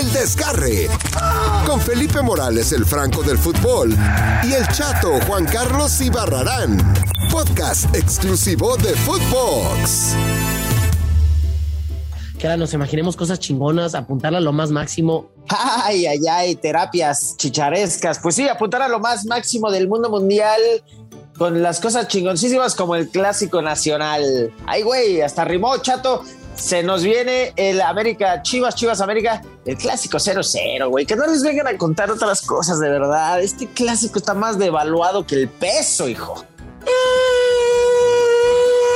El Desgarre. Con Felipe Morales, el Franco del Fútbol. Y el Chato Juan Carlos Ibarrarán. Podcast exclusivo de Footbox. Que ahora nos imaginemos cosas chingonas, apuntar a lo más máximo. Ay, ay, ay, terapias chicharescas. Pues sí, apuntar a lo más máximo del mundo mundial con las cosas chingoncísimas como el clásico nacional. Ay, güey, hasta rimó, chato. Se nos viene el América Chivas, Chivas América, el clásico 0-0, güey. Que no les vengan a contar otras cosas, de verdad. Este clásico está más devaluado que el peso, hijo.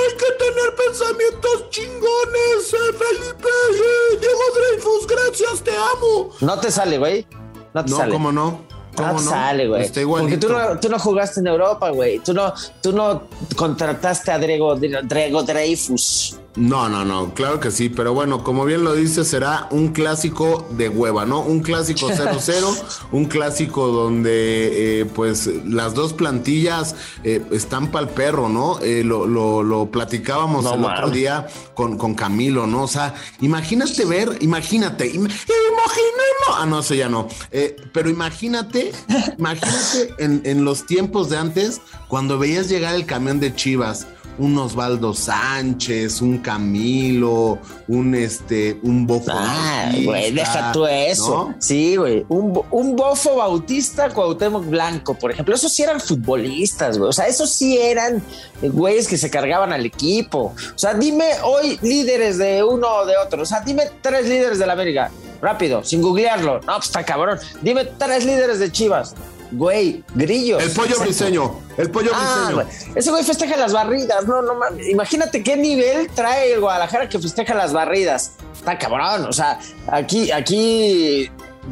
Hay que tener pensamientos chingones, eh, Felipe. Eh, Diego Dreyfus, gracias, te amo. No te sale, güey. No te No, sale. cómo no. ¿Cómo No sale, güey. Porque tú no, tú no jugaste en Europa, güey. Tú no, tú no contrataste a Diego Dreyfus. No, no, no, claro que sí, pero bueno, como bien lo dice, será un clásico de hueva, ¿no? Un clásico 0-0, un clásico donde eh, pues las dos plantillas eh, están para el perro, ¿no? Eh, lo, lo- lo platicábamos No el otro día con, con Camilo, ¿no? O sea, imagínate ver, imagínate, im- imaginemos, ah, no, eso ya no, Eh, pero imagínate, imagínate en, en los tiempos de antes, cuando veías llegar el camión de Chivas, un Osvaldo Sánchez, un Camilo, un este, un Bofo. Ah, güey, deja tú eso. ¿no? Sí, güey. Un, un bofo bautista, Cuauhtémoc Blanco, por ejemplo. Esos sí eran futbolistas, güey. O sea, esos sí eran eh, güeyes que se cargaban al equipo. O sea, dime hoy líderes de uno o de otro. O sea, dime tres líderes de la América. Rápido, sin googlearlo. No, pues está cabrón. Dime tres líderes de Chivas. Güey, grillos. El pollo briseño, el pollo Ah, briseño. Ese güey festeja las barridas. No, no mames. Imagínate qué nivel trae el Guadalajara que festeja las barridas. Está cabrón. O sea, aquí, aquí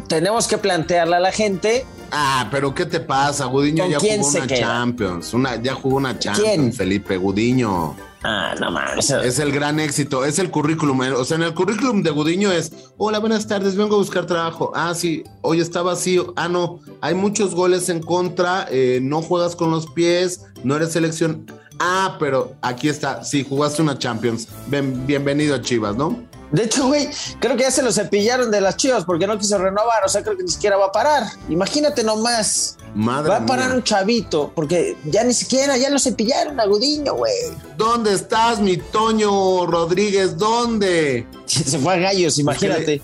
tenemos que plantearle a la gente. Ah, pero ¿qué te pasa? Gudiño ¿Con ya jugó una queda? Champions, una, ya jugó una Champions, ¿Quién? Felipe Gudiño. Ah, no mames. Es el gran éxito, es el currículum. O sea, en el currículum de Gudiño es, hola, buenas tardes, vengo a buscar trabajo. Ah, sí, hoy está vacío. Ah, no, hay muchos goles en contra, eh, no juegas con los pies, no eres selección. Ah, pero aquí está, sí, jugaste una Champions. Ven- bienvenido a Chivas, ¿no? De hecho, güey, creo que ya se lo cepillaron de las chivas porque no quiso renovar. O sea, creo que ni siquiera va a parar. Imagínate nomás. Madre Va a parar mía. un chavito porque ya ni siquiera, ya lo cepillaron a Gudiño, güey. ¿Dónde estás, mi Toño Rodríguez? ¿Dónde? Se fue a gallos, imagínate.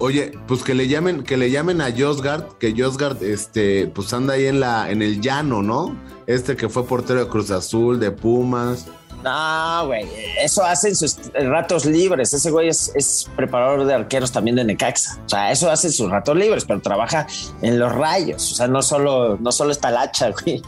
Oye, pues que le llamen, que le llamen a Josgard, que Josgard, este, pues anda ahí en la, en el llano, ¿no? Este que fue portero de Cruz Azul, de Pumas. No, güey, eso hace en sus ratos libres. Ese güey es, es preparador de arqueros también de Necaxa. O sea, eso hace en sus ratos libres, pero trabaja en los rayos. O sea, no solo, no solo está el hacha, güey.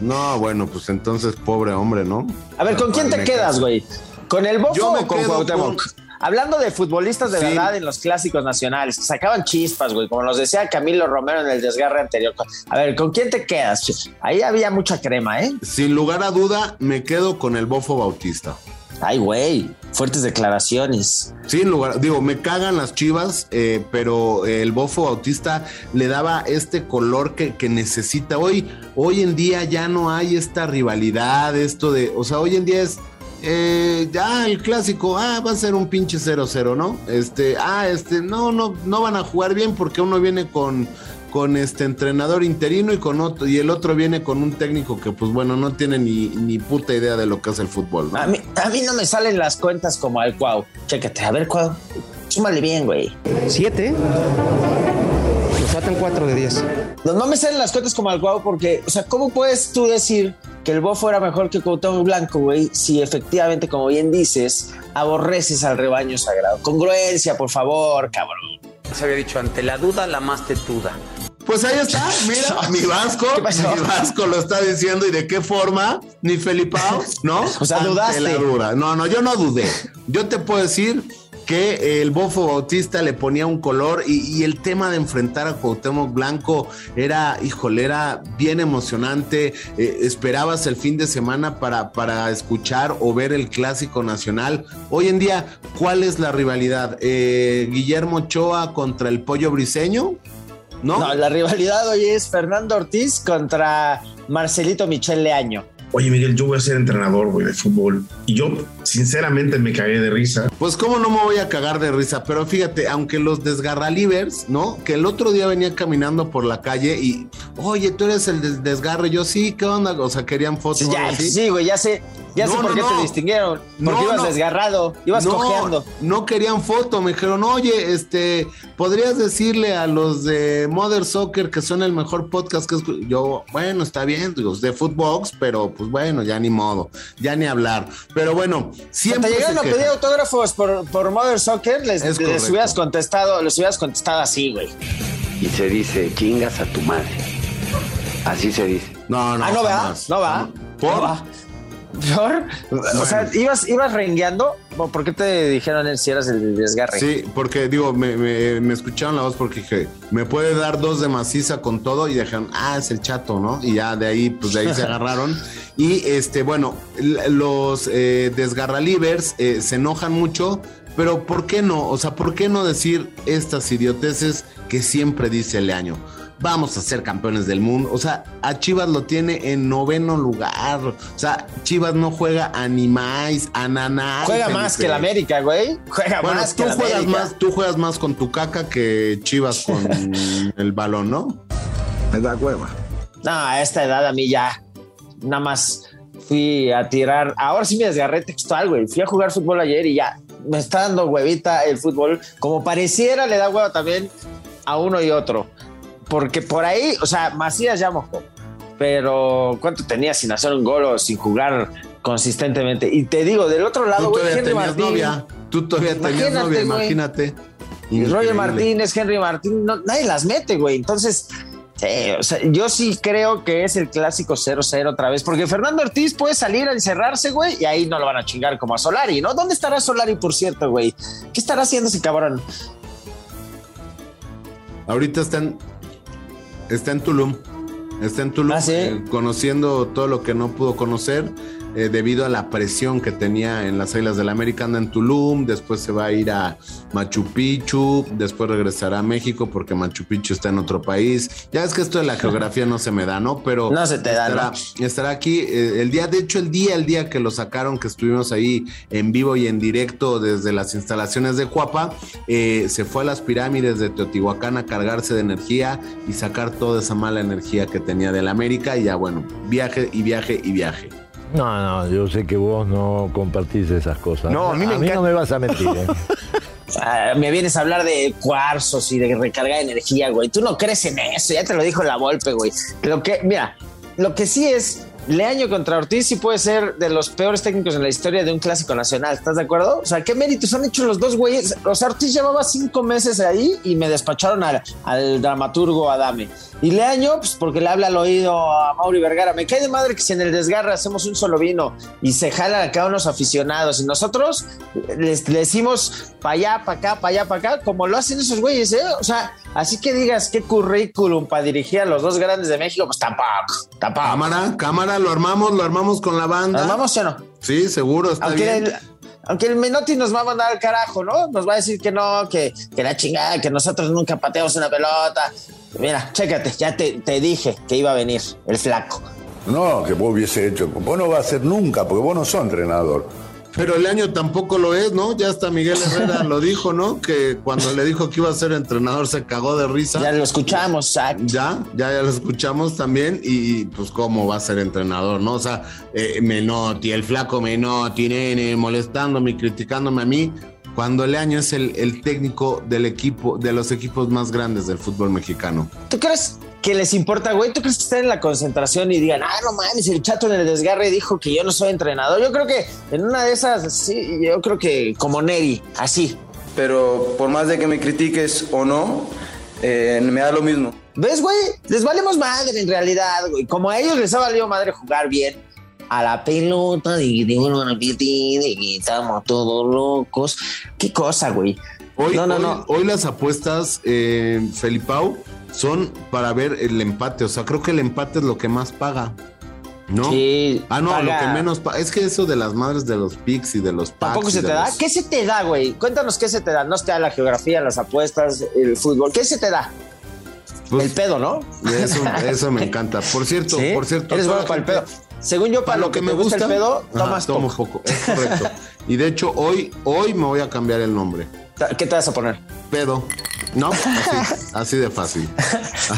No, bueno, pues entonces pobre hombre, ¿no? A ver, ¿con quién te Necaxa. quedas, güey? ¿Con el Bofo o con Cuauhtémoc? con- Hablando de futbolistas de Sí. verdad en los clásicos nacionales, sacaban chispas, güey, como nos decía Camilo Romero en el desgarre anterior. A ver, ¿con quién te quedas? Ahí había mucha crema, ¿eh? Sin lugar a duda, me quedo con el Bofo Bautista. Ay, güey, fuertes declaraciones. Sin lugar, digo, me cagan las chivas, eh, pero el Bofo Bautista le daba este color que, que necesita. Hoy, hoy en día ya no hay esta rivalidad, esto de, o sea, hoy en día es eh, ya el clásico, ah, va a ser un pinche 0-0, ¿no? Este, ah, este, no, no, no van a jugar bien porque uno viene con, con este entrenador interino y con otro, y el otro viene con un técnico que, pues bueno, no tiene ni, ni puta idea de lo que es el fútbol, ¿no? A mí, a mí no me salen las cuentas como al Cuau. Chécate, a ver, Cuau. Súmale bien, güey. ¿Siete? Nos faltan cuatro de diez. No, no me salen las cuentas como al Cuau porque, o sea, ¿cómo puedes tú decir que el Bofo era mejor que Cuauhtémoc Blanco, güey? Si efectivamente, como bien dices, aborreces al rebaño sagrado. Congruencia, por favor, cabrón. Se había dicho, ante la duda, la más tetuda. Pues ahí está, mira, mi Vasco, mi Vasco lo está diciendo y de qué forma, ni Felipao, ¿no? O sea, Ante dudaste. la duda. No, no, yo no dudé. Yo te puedo decir que el Bofo Bautista le ponía un color y, el tema de enfrentar a Cuauhtémoc Blanco era, híjole, era bien emocionante. Eh, esperabas el fin de semana para, para escuchar o ver el clásico nacional. Hoy en día, ¿cuál es la rivalidad? Eh, ¿Guillermo Ochoa contra el Pollo Briseño? ¿No? No, la rivalidad hoy es Fernando Ortiz contra Marcelito Michel Leaño. Oye Miguel, yo voy a ser entrenador, güey, de fútbol. Y yo, sinceramente, me cagué de risa. Pues cómo no me voy a cagar de risa, pero fíjate, aunque los desgarralivers, ¿no? Que el otro día venía caminando por la calle y, oye, tú eres el des- desgarre, yo sí, ¿qué onda? O sea, querían fotos. Ya, así. sí, güey, ya sé, ya sé No, por no, qué no. te distinguieron. Porque No, ibas no. desgarrado, ibas no, cojeando. No querían foto, me dijeron, oye, este, ¿podrías decirle a los de Mother Soccer que son el mejor podcast que escu-?" yo, bueno, está bien, digo, es de Footbox, pero pues bueno, ya ni modo, ya ni hablar. Pero bueno, siempre. te llegaron a pedir autógrafos por, por Mother Soccer, les, Es les hubieras contestado, les hubieras contestado así, güey. Y se dice, chingas a tu madre. Así se dice. No, no, ah, no va, no va. ¿Por? No va. ¿Por? O sea, ibas, ibas rengueando. ¿Por qué te dijeron si eras el desgarre? Sí, porque digo, me, me- me escucharon la voz porque dije, me puede dar dos de maciza con todo y dijeron, ah, es el chato, ¿no? Y ya de ahí, pues de ahí se agarraron. Y este, bueno, los eh, desgarralivers eh, se enojan mucho, pero ¿por qué no? O sea, ¿por qué no decir estas idioteces que siempre dice el año? Vamos a ser campeones del mundo. O sea, a Chivas lo tiene en noveno lugar. O sea, Chivas no juega a ni más, a naná. Juega más que el América, güey. Juega Bueno, más tú que juegas América. más, tú juegas más con tu caca que Chivas con el balón, ¿no? Me da hueva. No, a esta edad a mí ya. Nada más fui a tirar. Ahora sí me desgarré textual, güey. Fui a jugar fútbol ayer y ya. Me está dando huevita el fútbol. Como pareciera, le da hueva también a uno y otro. Porque por ahí, o sea, Macías ya mojó. Pero ¿cuánto tenía sin hacer un gol o sin jugar consistentemente? Y te digo, del otro lado, Tú güey, todavía Henry Martín. novia. Tú todavía tenías novia, imagínate. Y Roger. Martínez, Henry Martín, no- nadie las mete, güey. Entonces, sí, o sea, yo sí creo que es el clásico 0-0 otra vez, porque Fernando Ortiz puede salir a encerrarse, güey, y ahí no lo van a chingar como a Solari, ¿no? ¿Dónde estará Solari, por cierto, güey? ¿Qué estará haciendo ese cabrón? Ahorita está en, está en Tulum. Está en Tulum Ah, ¿sí? eh, conociendo todo lo que no pudo conocer eh, debido a la presión que tenía en las Islas del América. Anda en Tulum, después se va a ir a Machu Picchu, después regresará a México porque Machu Picchu está en otro país. Ya es que esto de la geografía no se me da, ¿no? Pero No se te da, estará, ¿no? estará aquí eh, el día, de hecho, el día, el día que lo sacaron, que estuvimos ahí en vivo y en directo desde las instalaciones de Cuapa, eh, se fue a las pirámides de Teotihuacán a cargarse de energía y sacar toda esa mala energía que tenía del América y ya bueno, viaje y viaje y viaje. No, no, yo sé que vos no compartís esas cosas. No, a mí me no me vas a mentir, ¿eh? Ah, me vienes a hablar de cuarzos y de recargar energía, güey. Tú no crees en eso, ya te lo dijo la Volpe, güey. Lo que, mira, lo que sí es, Leaño contra Ortiz sí puede ser de los peores técnicos en la historia de un clásico nacional. ¿Estás de acuerdo? O sea, ¿qué méritos han hecho los dos güeyes? O sea, Ortiz llevaba cinco meses ahí y me despacharon al, dramaturgo Adame. Y Leaño, pues porque le habla al oído a Mauri Vergara. Me cae de madre que si en el desgarre hacemos un solo vino y se jalan acá unos aficionados y nosotros les, le decimos para allá, para acá, para allá, para acá, como lo hacen esos güeyes, ¿eh? O sea, así que digas qué currículum para dirigir a los dos grandes de México, pues tampoco, tampoco. Cámara, cámara, lo armamos, lo armamos con la banda. ¿Nos vamos o no? Sí, seguro, está Aunque bien. el, aunque el Menotti nos va a mandar al carajo, ¿no? Nos va a decir que no, que, que la chingada, que nosotros nunca pateamos una pelota. Mira, chécate, ya te, te dije que iba a venir el flaco. No, que vos hubiese hecho. Vos no vas a ser nunca, porque vos no sos entrenador. Pero el año tampoco lo es, ¿no? Ya hasta Miguel Herrera lo dijo, ¿no? Que cuando le dijo que iba a ser entrenador se cagó de risa. Ya lo escuchamos, Zach. Ya, ya, ya lo escuchamos también y pues cómo va a ser entrenador, ¿no? O sea, eh, Menotti, el flaco Menotti, nene, molestándome y criticándome a mí, cuando Leaño es el, el técnico del equipo, de los equipos más grandes del fútbol mexicano. ¿Tú crees que les importa, güey? ¿Tú crees que están en la concentración y digan, ah, no mames, el chato en el desgarre dijo que yo no soy entrenador? Yo creo que en una de esas, sí, yo creo que como Neri, así. Pero por más de que me critiques o no, eh, me da lo mismo. ¿Ves, güey? Les valemos madre en realidad, güey. Como a ellos les ha valido madre jugar bien a la pelota, de que estamos todos locos. ¿Qué cosa, güey? Hoy, No, no, hoy, no. hoy las apuestas, eh, Felipao, son para ver el empate. O sea, creo que el empate es lo que más paga. ¿No? Sí, ah, no, paga. lo que menos paga. Es que eso de las madres de los picks y de los packs. ¿Tampoco se te da? los- ¿Qué se te da, güey? Cuéntanos qué se te da. No se te da la geografía, las apuestas, el fútbol. ¿Qué se te da? Pues, el pedo, ¿no? Eso, eso me encanta. Por cierto, ¿Sí? por cierto. Eres bueno para el pedo. Según yo, para, lo que, me gusta, el pedo, tomas tomo poco. Es correcto. y de hecho, hoy, hoy me voy a cambiar el nombre. ¿Qué te vas a poner? Pedo. No, así, de fácil.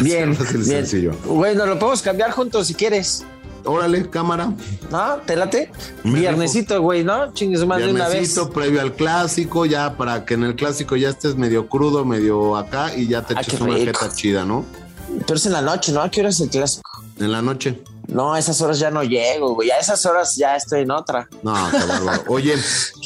bien, bien. sencillo. Bueno, lo podemos cambiar juntos si quieres. Órale, cámara. ¿No? ¿Te late? Viernesito, güey, ¿no? Chingues más de una vez. previo al clásico, ya para que en el clásico ya estés medio crudo, medio acá y ya te ah, eches una jeta chida, ¿no? Pero es en la noche, ¿no? ¿A qué hora es el clásico? En la noche. No, a esas horas ya no llego, güey. A esas horas ya estoy en otra. No, qué bárbaro. Oye,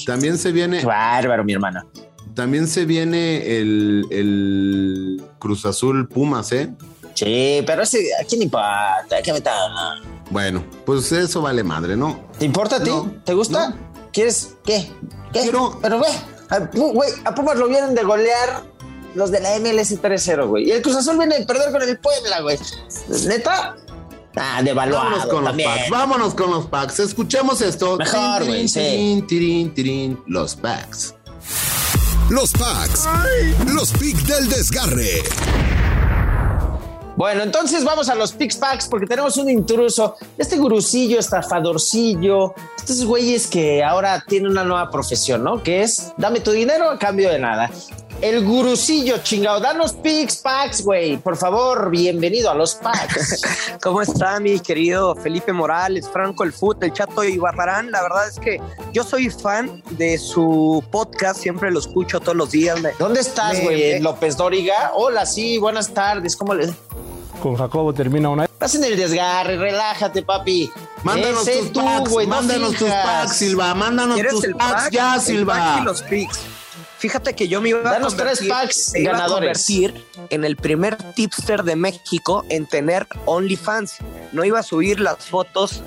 también se viene. Bárbaro, mi hermana. También se viene el, el Cruz Azul Pumas, ¿eh? Sí, pero ese, ¿a quién importa? ¿Qué me Bueno, pues eso vale madre, ¿no? ¿Te importa a ti? ¿Te gusta? ¿Quieres qué? ¿Qué? Quiero... Pero güey, güey, a Pumas lo vienen de golear los de la MLS 3-0, güey. Y el Cruz Azul viene de perder con el Puebla, güey. Neta, Ah, devaluado Vámonos con los packs. Vámonos con los packs. Escuchemos esto. Mejor, güey. Sí. Tirín, tirín, los packs. Los packs. Los picks del desgarre. Bueno, entonces vamos a los Pix Packs porque tenemos un intruso, este gurusillo, estafadorcillo, estos güeyes que ahora tienen una nueva profesión, ¿no? Que es dame tu dinero a cambio de nada. El gurusillo, chingado. Danos Pix Packs, güey. Por favor, bienvenido a los Packs. ¿Cómo está mi querido Felipe Morales, Franco el Foot, el Chato y Barbarán? La verdad es que yo soy fan de su podcast, siempre lo escucho todos los días. ¿Dónde estás, güey? López Dóriga. Hola, sí, buenas tardes. ¿Cómo le.? Con Jacobo termina una. Estás en el desgarre, relájate, papi. Mándanos tus packs, mándanos tus packs, Silva. Mándanos tus packs ya, Silva. los picks. Fíjate que yo me iba a convertir, packs iba a convertir en el primer tipster de México en tener OnlyFans. No iba a subir las fotos.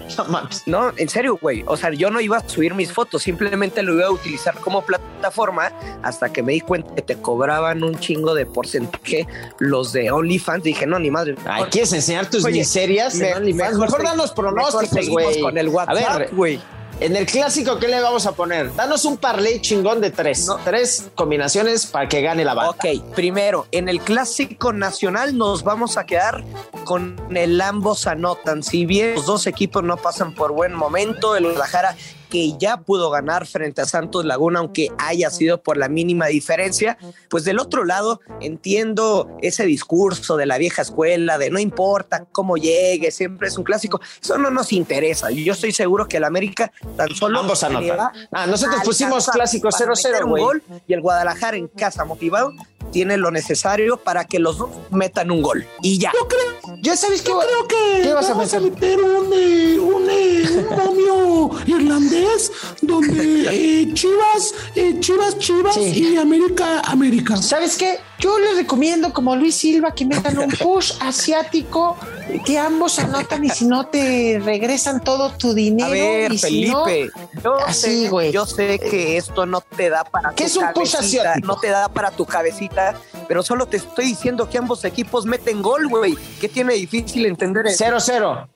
No, en serio, güey. O sea, yo no iba a subir mis fotos, simplemente lo iba a utilizar como plataforma hasta que me di cuenta que te cobraban un chingo de porcentaje los de OnlyFans. Dije, no, ni madre. Ay, ¿quieres enseñar tus miserias en OnlyFans? Mejor, danos pronósticos, güey. Con el WhatsApp, güey. En el clásico, ¿qué le vamos a poner? Danos un parlay chingón de tres. Tres combinaciones para que gane la banda. Ok, primero, en el clásico nacional nos vamos a quedar con el ambos anotan. Si bien los dos equipos no pasan por buen momento, el Guadalajara que ya pudo ganar frente a Santos Laguna, aunque haya sido por la mínima diferencia, pues del otro lado entiendo ese discurso de la vieja escuela, de no importa cómo llegue, siempre es un clásico, eso no nos interesa. Yo estoy seguro que el América tan solo... Ambos anotan. Ah, nosotros pusimos clásico 0-0, güey. Y el Guadalajara en casa motivado tiene lo necesario para que los dos metan un gol. Y ya. Yo creo, ya sabes que, creo que vas vamos a meter, un, eh, un, eh, un momio irlandés donde eh, Chivas, Chivas, Chivas y América, América. ¿Sabes qué? Yo les recomiendo, como Luis Silva, que metan un push asiático, que ambos anotan y si no te regresan todo tu dinero. A ver, Felipe, yo, así, sé, yo sé que esto no te da para ¿Qué es un push asiático? No te da para tu cabecita, pero solo te estoy diciendo que ambos equipos meten gol, güey. ¿Qué tiene difícil entender? 0-0.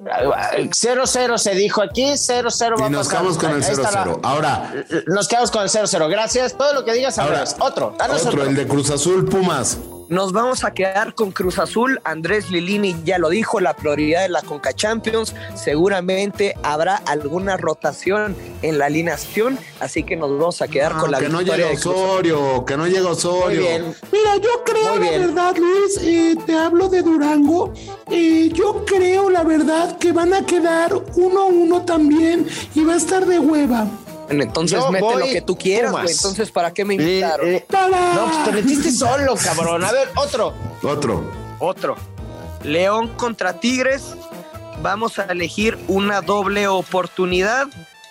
0-0 se dijo aquí, 0-0 Y nos quedamos con el 0-0. Ahora. Nos quedamos con el 0-0. Gracias. Todo lo que digas ahora. Otro. otro, el de Cruz Azul Pumas. Nos vamos a quedar con Cruz Azul. Andrés Lilini ya lo dijo, la prioridad de la Conca Champions. Seguramente habrá alguna rotación en la alineación, así que nos vamos a quedar con la que no llega Osorio, que no llega Osorio. Mira, yo creo la verdad, Luis, eh, te hablo de Durango. Eh, yo creo la verdad que van a quedar uno a uno también y va a estar de hueva entonces mete lo que tú quieras, Entonces, ¿para qué me invitaron? Eh, no, pues te metiste solo, cabrón. A ver, otro. Otro. Otro. León contra Tigres. Vamos a elegir una doble oportunidad.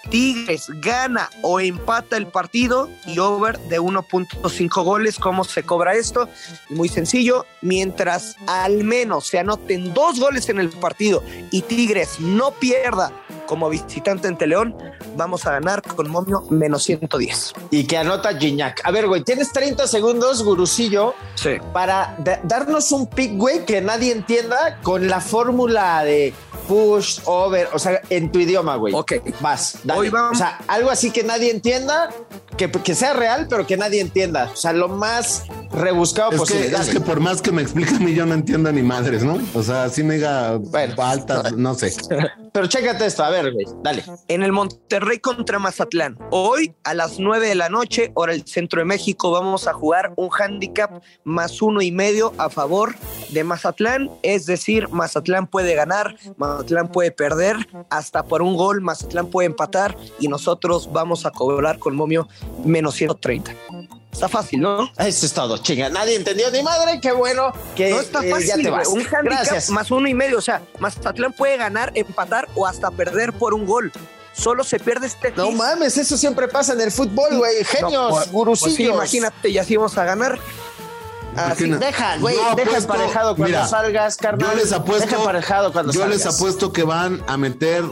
Tigres gana o empata el partido y over de 1.5 goles. ¿Cómo se cobra esto? Muy sencillo. Mientras al menos se anoten dos goles en el partido y Tigres no pierda como visitante ante León, vamos a ganar con momio menos 110. Y que anota Gignac. A ver, güey, tienes 30 segundos, gurusillo, sí. para darnos un pick, güey, que nadie entienda con la fórmula de push, over, o sea, en tu idioma, güey. Ok. Vas, dale. O sea, algo así que nadie entienda, que, que, sea real, pero que nadie entienda. O sea, lo más rebuscado es posible. Que, es que por más que me expliquen, yo no entiendo ni madres, ¿no? O sea, así me diga bueno, altas, no sé. pero chécate esto, a ver, güey, dale. En el Monterrey contra Mazatlán. Hoy a las 9 de la noche, hora el centro de México, vamos a jugar un handicap más uno y medio a favor de Mazatlán. Es decir, Mazatlán puede ganar, Mazatlán puede perder, hasta por un gol, Mazatlán puede empatar y nosotros vamos a cobrar con momio menos 130. Está fácil, ¿no? Eso es todo, chinga. Nadie entendió ni madre, qué bueno que no está eh, fácil. ya te vas. Un handicap Gracias. más uno y medio. O sea, Mazatlán puede ganar, empatar o hasta perder por un gol. Solo se pierde este No mames, eso siempre pasa en el fútbol, güey. Genios, No, pues- pues gurusillos. sí, imagínate, ya sí vamos a ganar. Así, Imagina- deja, güey, deja apuesto- emparejado cuando mira, salgas, carnal. Yo les apuesto. Deja emparejado cuando yo salgas. les apuesto que van a meter.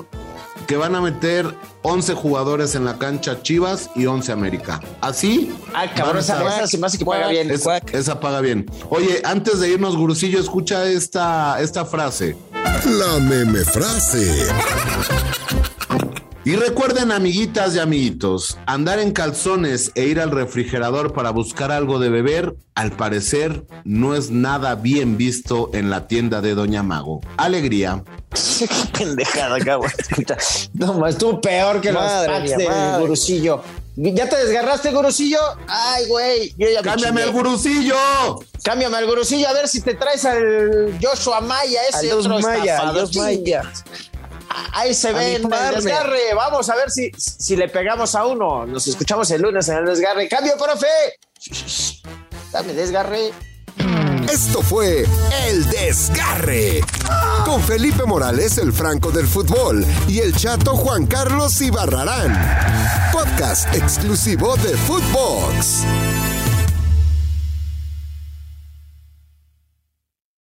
Que van a meter 11 jugadores en la cancha Chivas y 11 América. Así. Ay, cabrón, a esa, esa se me hace que paga bien. Es- esa paga bien. Oye, antes de irnos, Gurusillo, escucha esta, esta frase. La meme frase. Y recuerden, amiguitas y amiguitos, andar en calzones e ir al refrigerador para buscar algo de beber, al parecer, no es nada bien visto en la tienda de Doña Mago. Alegría. Qué pendejada, cabrón. No, más estuvo peor que Madre los packs mía, de madre. gurusillo. ¿Ya te desgarraste, gurusillo? Ay, güey. yo ya me ¡Cámbiame el gurusillo! Cámbiame al gurusillo a ver si te traes al Joshua Maya, ese Adiós, otro Maya, estafador. adiós, Maya. Ahí se ve el desgarre. Vamos a ver si, si le pegamos a uno. Nos escuchamos el lunes en el desgarre. ¡Cambio, profe! Dame desgarre. Esto fue El Desgarre. Con Felipe Morales, el Franco del Fútbol, y el chato Juan Carlos Ibarrarán. Podcast exclusivo de Footbox.